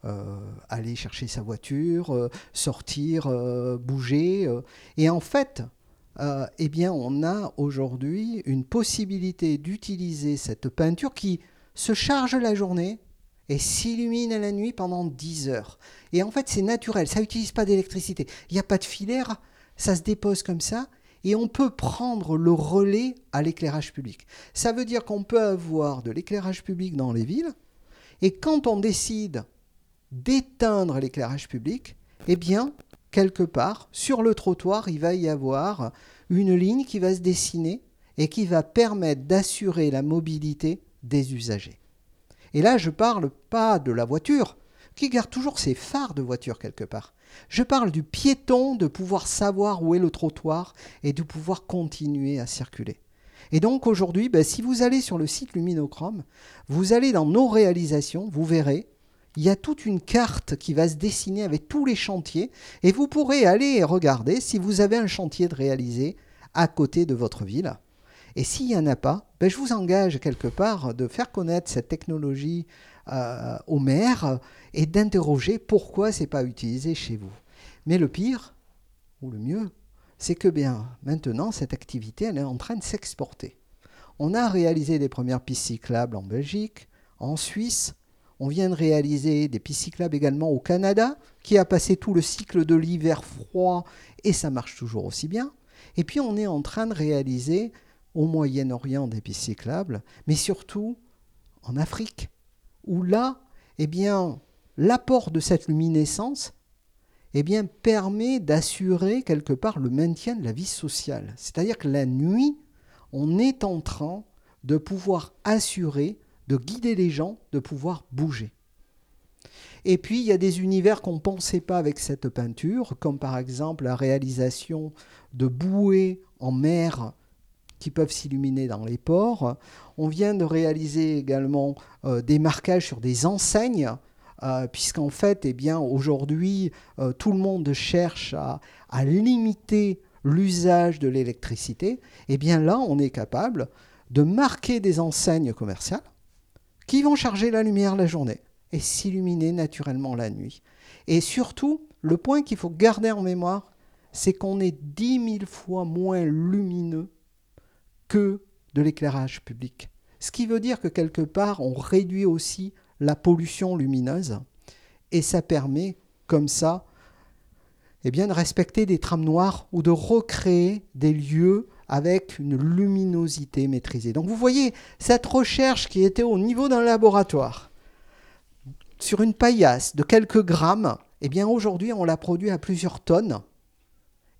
Euh, aller chercher sa voiture, euh, sortir, euh, bouger. et en fait, euh, eh bien, on a aujourd'hui une possibilité d'utiliser cette peinture qui se charge la journée et s'illumine la nuit pendant 10 heures. Et en fait, c'est naturel, ça n'utilise pas d'électricité. Il n'y a pas de filaire, ça se dépose comme ça, et on peut prendre le relais à l'éclairage public. Ça veut dire qu'on peut avoir de l'éclairage public dans les villes, et quand on décide d'éteindre l'éclairage public, eh bien, quelque part, sur le trottoir, il va y avoir une ligne qui va se dessiner et qui va permettre d'assurer la mobilité des usagers. Et là, je ne parle pas de la voiture, qui garde toujours ses phares de voiture quelque part. Je parle du piéton de pouvoir savoir où est le trottoir et de pouvoir continuer à circuler. Et donc aujourd'hui, ben, si vous allez sur le site Luminochrome, vous allez dans nos réalisations, vous verrez, il y a toute une carte qui va se dessiner avec tous les chantiers et vous pourrez aller regarder si vous avez un chantier de réaliser à côté de votre ville. Et s'il n'y en a pas, ben, je vous engage quelque part de faire connaître cette technologie euh, au maire et d'interroger pourquoi ce n'est pas utilisé chez vous. Mais le pire, ou le mieux, c'est que bien maintenant, cette activité, elle est en train de s'exporter. On a réalisé des premières pistes cyclables en Belgique, en Suisse, on vient de réaliser des pistes cyclables également au Canada, qui a passé tout le cycle de l'hiver froid et ça marche toujours aussi bien. Et puis on est en train de réaliser au Moyen-Orient des pistes cyclables, mais surtout en Afrique, où là, eh bien, l'apport de cette luminescence eh bien, permet d'assurer quelque part le maintien de la vie sociale. C'est-à-dire que la nuit, on est en train de pouvoir assurer de guider les gens, de pouvoir bouger. Et puis, il y a des univers qu'on ne pensait pas avec cette peinture, comme par exemple la réalisation de bouées en mer qui peuvent s'illuminer dans les ports. On vient de réaliser également euh, des marquages sur des enseignes, euh, puisqu'en fait, eh aujourd'hui, euh, tout le monde cherche à, à limiter l'usage de l'électricité. Et eh bien là, on est capable de marquer des enseignes commerciales qui vont charger la lumière la journée et s'illuminer naturellement la nuit. Et surtout, le point qu'il faut garder en mémoire, c'est qu'on est dix mille fois moins lumineux que de l'éclairage public. Ce qui veut dire que quelque part, on réduit aussi la pollution lumineuse et ça permet comme ça eh bien, de respecter des trames noires ou de recréer des lieux avec une luminosité maîtrisée. Donc vous voyez, cette recherche qui était au niveau d'un laboratoire, sur une paillasse de quelques grammes, eh bien aujourd'hui on l'a produit à plusieurs tonnes.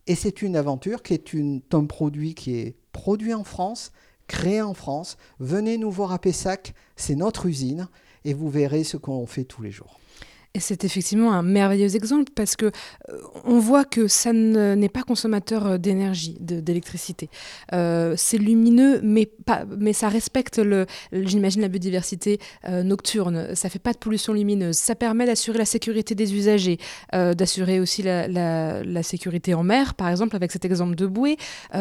Et c'est une aventure qui est un produit qui est produit en France, créé en France. Venez nous voir à Pessac, c'est notre usine, et vous verrez ce qu'on fait tous les jours. Et c'est effectivement un merveilleux exemple parce que euh, on voit que ça n'est pas consommateur euh, d'énergie, d'électricité. Euh, c'est lumineux, mais, pas, mais ça respecte, j'imagine, la biodiversité nocturne. Ça fait pas de pollution lumineuse. Ça permet d'assurer la sécurité des usagers, d'assurer aussi la, la, sécurité en mer, par exemple, avec cet exemple de bouée. Il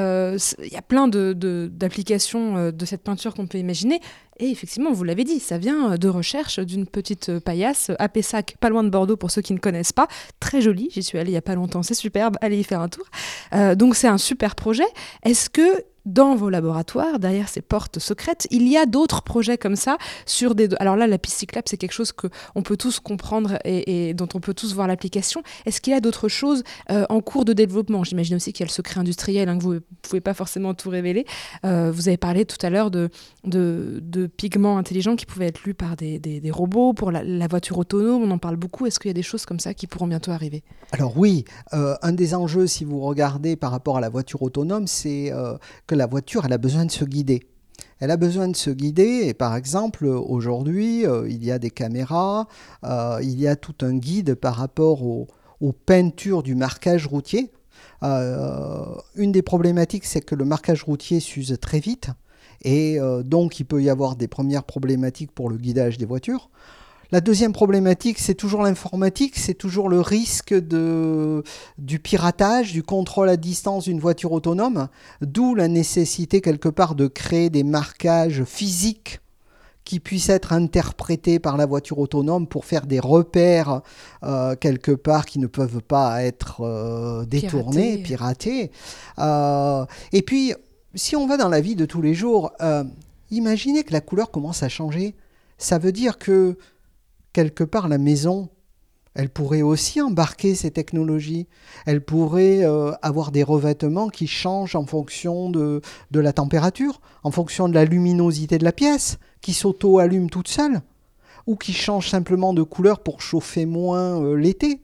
y a plein d'applications de, de, de cette peinture qu'on peut imaginer. Et effectivement, vous l'avez dit, ça vient de recherche d'une petite paillasse à Pessac, pas loin de Bordeaux pour ceux qui ne connaissent pas. Très jolie, j'y suis allée il n'y a pas longtemps, c'est superbe, allez y faire un tour. Euh, donc c'est un super projet. Est-ce que dans vos laboratoires, derrière ces portes secrètes, il y a d'autres projets comme ça sur des. Alors là, la piste cyclable, c'est quelque chose que on peut tous comprendre et, dont on peut tous voir l'application. Est-ce qu'il y a d'autres choses euh, en cours de développement? J'imagine aussi qu'il y a le secret industriel hein, que vous ne pouvez pas forcément tout révéler. Euh, vous avez parlé tout à l'heure de, de, pigments intelligents qui pouvaient être lus par des, des, robots pour la, voiture autonome. On en parle beaucoup. Est-ce qu'il y a des choses comme ça qui pourront bientôt arriver? Alors oui, euh, un des enjeux, si vous regardez par rapport à la voiture autonome, c'est la voiture, elle a besoin de se guider. Elle a besoin de se guider et par exemple aujourd'hui euh, il y a des caméras, euh, il y a tout un guide par rapport aux, peintures du marquage routier. Euh, une des problématiques c'est que le marquage routier s'use très vite et donc il peut y avoir des premières problématiques pour le guidage des voitures. La deuxième problématique, c'est toujours l'informatique, c'est toujours le risque de, du piratage, du contrôle à distance d'une voiture autonome, d'où la nécessité quelque part de créer des marquages physiques qui puissent être interprétés par la voiture autonome pour faire des repères euh, quelque part qui ne peuvent pas être euh, détournés, piratés. Euh, et puis, si on va dans la vie de tous les jours, imaginez que la couleur commence à changer. Ça veut dire que quelque part, la maison, elle pourrait aussi embarquer ces technologies. Elle pourrait euh, avoir des revêtements qui changent en fonction de, la température, en fonction de la luminosité de la pièce, qui s'auto-allume toute seule, ou qui change simplement de couleur pour chauffer moins euh, l'été.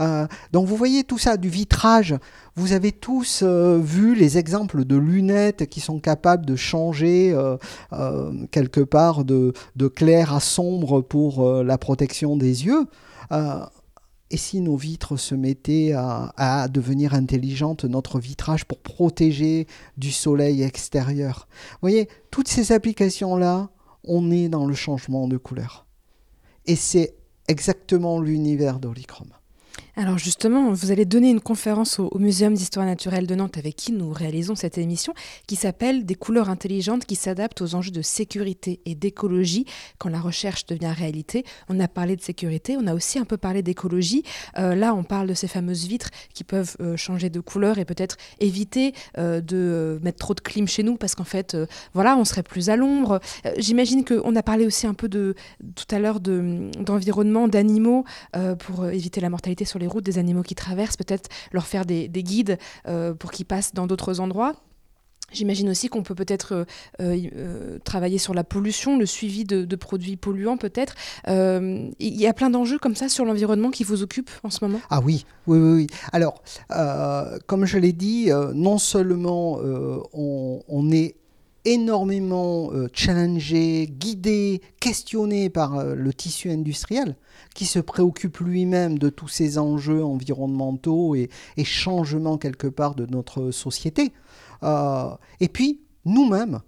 Euh, donc vous voyez tout ça, du vitrage. Vous avez tous euh, vu les exemples de lunettes qui sont capables de changer euh, quelque part de, clair à sombre pour la protection des yeux. et si nos vitres se mettaient à, devenir intelligentes, notre vitrage pour protéger du soleil extérieur Vous voyez, toutes ces applications-là, on est dans le changement de couleur. Et c'est exactement l'univers d'Olichrome. Alors justement, vous allez donner une conférence au, Muséum d'histoire naturelle de Nantes avec qui nous réalisons cette émission qui s'appelle Des couleurs intelligentes qui s'adaptent aux enjeux de sécurité et d'écologie quand la recherche devient réalité. On a parlé de sécurité, on a aussi un peu parlé d'écologie. Euh, là, on parle de ces fameuses vitres qui peuvent euh, changer de couleur et peut-être éviter euh, de mettre trop de clim chez nous parce qu'en fait, voilà, on serait plus à l'ombre. J'imagine qu'on a parlé aussi un peu de tout à l'heure d'environnement, d'animaux pour éviter la mortalité sur les routes des animaux qui traversent, peut-être leur faire des, guides euh, pour qu'ils passent dans d'autres endroits. J'imagine aussi qu'on peut peut-être euh, euh, travailler sur la pollution, le suivi de, produits polluants peut-être. Il y a plein d'enjeux comme ça sur l'environnement qui vous occupent en ce moment? Ah oui, oui, oui. Alors, comme je l'ai dit, non seulement on, est énormément euh, challengé, guidé, questionné par euh, le tissu industriel, qui se préoccupe lui-même de tous ces enjeux environnementaux et, changements quelque part de notre société. Euh, et puis, nous-mêmes,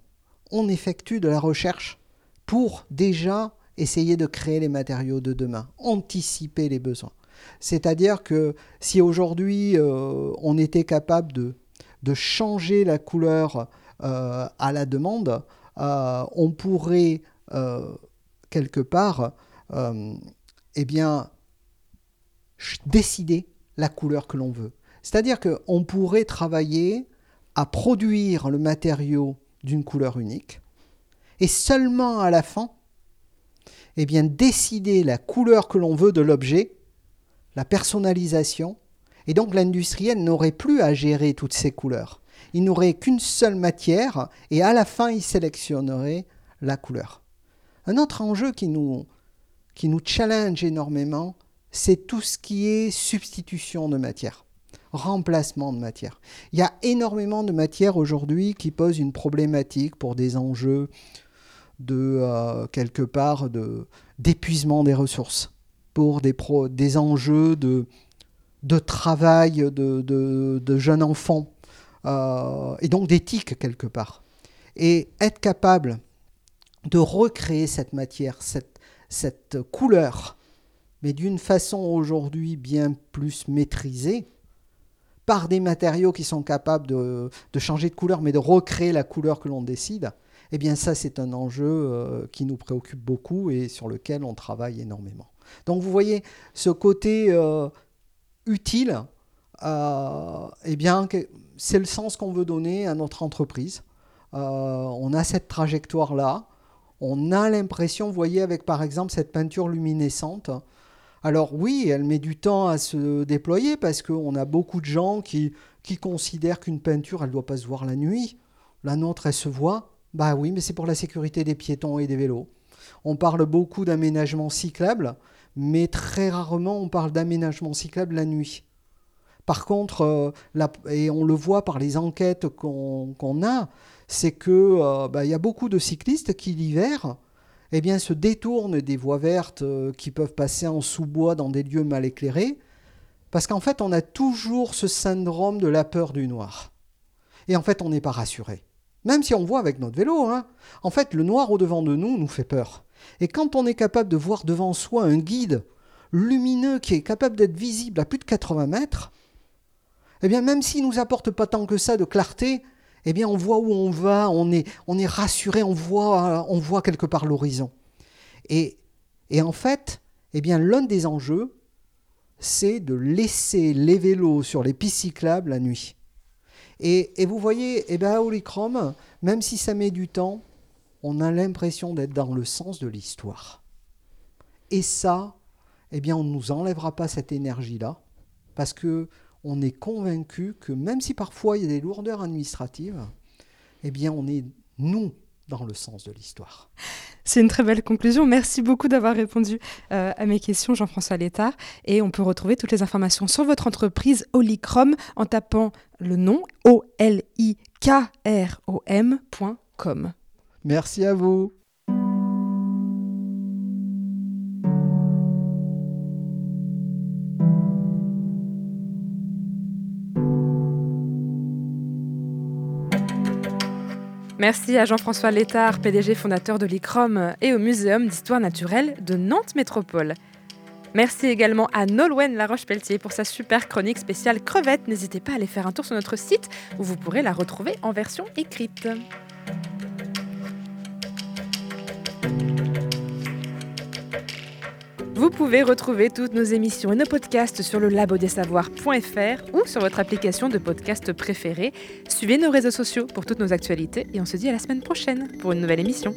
on effectue de la recherche pour déjà essayer de créer les matériaux de demain, anticiper les besoins. C'est-à-dire que si aujourd'hui on était capable de, changer la couleur à la demande, euh, on pourrait euh, quelque part eh décider la couleur que l'on veut. C'est-à-dire qu'on pourrait travailler à produire le matériau d'une couleur unique et seulement à la fin, eh décider la couleur que l'on veut de l'objet, la personnalisation, et donc l'industriel n'aurait plus à gérer toutes ces couleurs il n'aurait qu'une seule matière et à la fin, il sélectionnerait la couleur. Un autre enjeu qui nous, qui nous challenge énormément, c'est tout ce qui est substitution de matière, remplacement de matière. Il y a énormément de matières aujourd'hui qui posent une problématique pour des enjeux de euh, quelque part d'épuisement des ressources, pour des, enjeux de, de travail de, de jeunes enfants euh, et donc d'éthique quelque part. Et être capable de recréer cette matière, cette, cette couleur, mais d'une façon aujourd'hui bien plus maîtrisée, par des matériaux qui sont capables de, de, changer de couleur, mais de recréer la couleur que l'on décide, eh bien ça c'est un enjeu euh, qui nous préoccupe beaucoup et sur lequel on travaille énormément. Donc vous voyez ce côté euh, utile, eh bien c'est le sens qu'on veut donner à notre entreprise. Euh, on a cette trajectoire-là. On a l'impression, vous voyez, avec par exemple cette peinture luminescente. Alors oui, elle met du temps à se déployer parce qu'on a beaucoup de gens qui, qui considèrent qu'une peinture, elle ne doit pas se voir la nuit. La nôtre, elle se voit. Bah oui, mais c'est pour la sécurité des piétons et des vélos. On parle beaucoup d'aménagement cyclable, mais très rarement on parle d'aménagement cyclable la nuit. Par contre, euh, et on le voit par les enquêtes qu'on a, c'est qu'il euh, bah, y a beaucoup de cyclistes qui l'hiver eh bien, se détournent des voies vertes euh, qui peuvent passer en sous-bois dans des lieux mal éclairés, parce qu'en fait, on a toujours ce syndrome de la peur du noir. Et en fait, on n'est pas rassuré. Même si on voit avec notre vélo, hein. en fait, le noir au-devant de nous nous fait peur. Et quand on est capable de voir devant soi un guide lumineux qui est capable d'être visible à plus de 80 mètres, eh bien même s'il nous apporte pas tant que ça de clarté, eh bien on voit où on va, on est, on est rassuré, on voit, on voit quelque part l'horizon. Et, et en fait, eh bien l'un des enjeux, c'est de laisser les vélos sur les pistes cyclables la nuit. Et, et vous voyez, eh bien, à Holychrome, même si ça met du temps, on a l'impression d'être dans le sens de l'histoire. Et ça, eh bien, on ne nous enlèvera pas cette énergie-là, parce que on est convaincu que même si parfois il y a des lourdeurs administratives, eh bien on est, nous, dans le sens de l'histoire. C'est une très belle conclusion. Merci beaucoup d'avoir répondu euh, à mes questions, Jean-François Létard. Et on peut retrouver toutes les informations sur votre entreprise Olicrom en tapant le nom O-L-I-K-R-O-M.com. Merci à vous. Merci à Jean-François Létard, PDG fondateur de l'ICROM et au Muséum d'histoire naturelle de Nantes Métropole. Merci également à Nolwenn Laroche-Pelletier pour sa super chronique spéciale crevette. N'hésitez pas à aller faire un tour sur notre site où vous pourrez la retrouver en version écrite. Vous pouvez retrouver toutes nos émissions et nos podcasts sur le labodesavoirs.fr ou sur votre application de podcast préférée. Suivez nos réseaux sociaux pour toutes nos actualités et on se dit à la semaine prochaine pour une nouvelle émission.